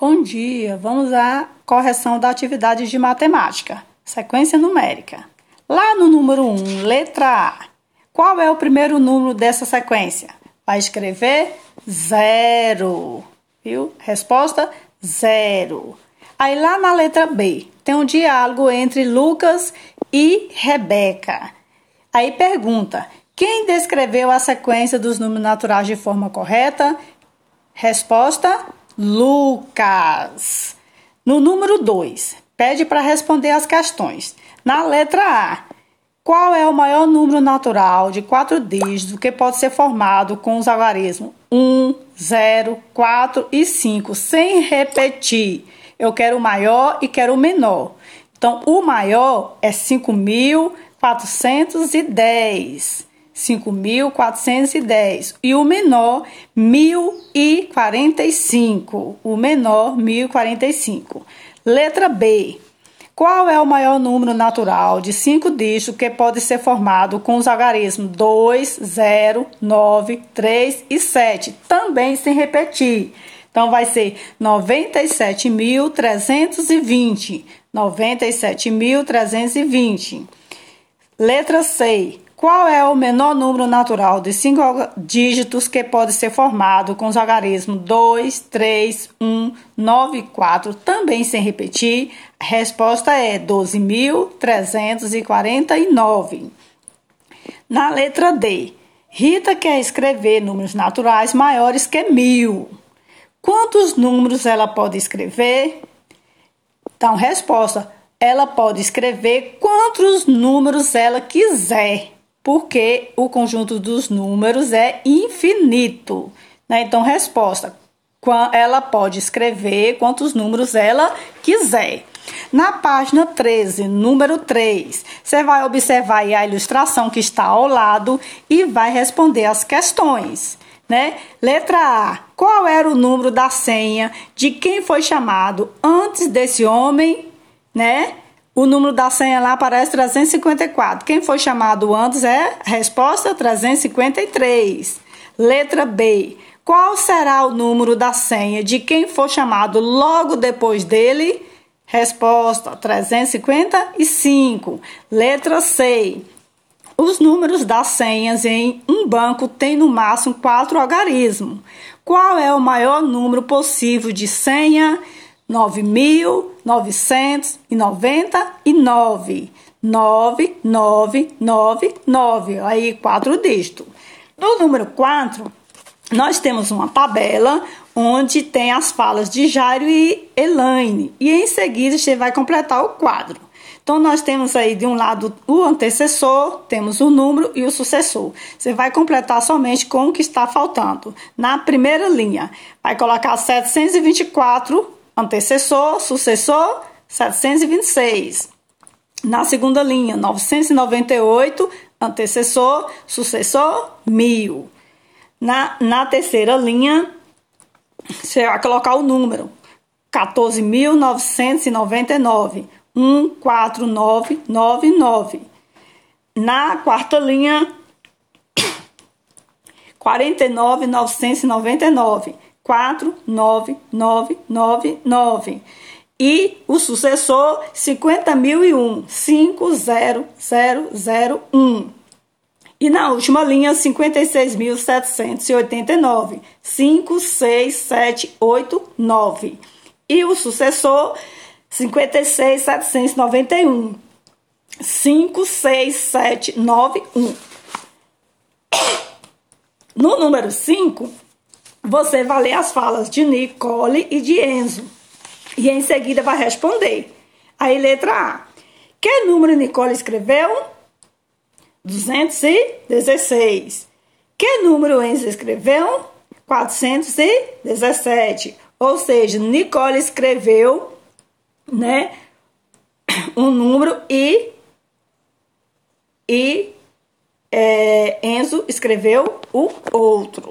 Bom dia, vamos à correção da atividade de matemática, sequência numérica. Lá no número 1, letra A, qual é o primeiro número dessa sequência? Vai escrever zero, viu? Resposta zero. Aí lá na letra B, tem um diálogo entre Lucas e Rebeca. Aí pergunta: quem descreveu a sequência dos números naturais de forma correta? Resposta: Lucas. No número 2, pede para responder as questões. Na letra A, qual é o maior número natural de quatro dígitos que pode ser formado com os algarismos 1, 0, 4 e 5, sem repetir? Eu quero o maior e quero o menor. Então, o maior é 5.410. 5.410 e o menor 1.045. O menor 1.045. Letra B. Qual é o maior número natural de cinco dígitos que pode ser formado com os algarismos 2, 0, 9, 3 e 7, também sem repetir? Então vai ser 97.320. 97.320. Letra C. Qual é o menor número natural de cinco dígitos que pode ser formado com os algarismos 2, 3, 1, 9 e 4, também sem repetir? A resposta é 12.349. Na letra D, Rita quer escrever números naturais maiores que mil. Quantos números ela pode escrever? Então, resposta: ela pode escrever quantos números ela quiser porque o conjunto dos números é infinito. Né? Então, resposta: ela pode escrever quantos números ela quiser. Na página 13, número 3, você vai observar a ilustração que está ao lado e vai responder as questões. Né? Letra A: Qual era o número da senha de quem foi chamado antes desse homem, né? O número da senha lá aparece 354. Quem foi chamado antes é resposta 353. Letra B. Qual será o número da senha de quem for chamado logo depois dele? Resposta 355. Letra C. Os números das senhas em um banco têm no máximo quatro algarismos. Qual é o maior número possível de senha? 9.999. 9999. Aí, quatro dígitos. No número 4, nós temos uma tabela onde tem as falas de Jairo e Elaine. E em seguida você vai completar o quadro. Então, nós temos aí de um lado o antecessor, temos o número e o sucessor. Você vai completar somente com o que está faltando. Na primeira linha, vai colocar 724 antecessor, sucessor, 726. Na segunda linha, 998, antecessor, sucessor, 1000. Na, na terceira linha, você vai colocar o número 14.999, 14999. Na quarta linha, 49.999. 49999 e o sucessor 50.001 50001 e na última linha 56.789 56789 e o sucessor 56.791 56791 no número 5 você vai ler as falas de Nicole e de Enzo. E em seguida vai responder. Aí, letra A. Que número Nicole escreveu? 216. Que número Enzo escreveu? 417. Ou seja, Nicole escreveu, né, um número e e é, Enzo escreveu o outro.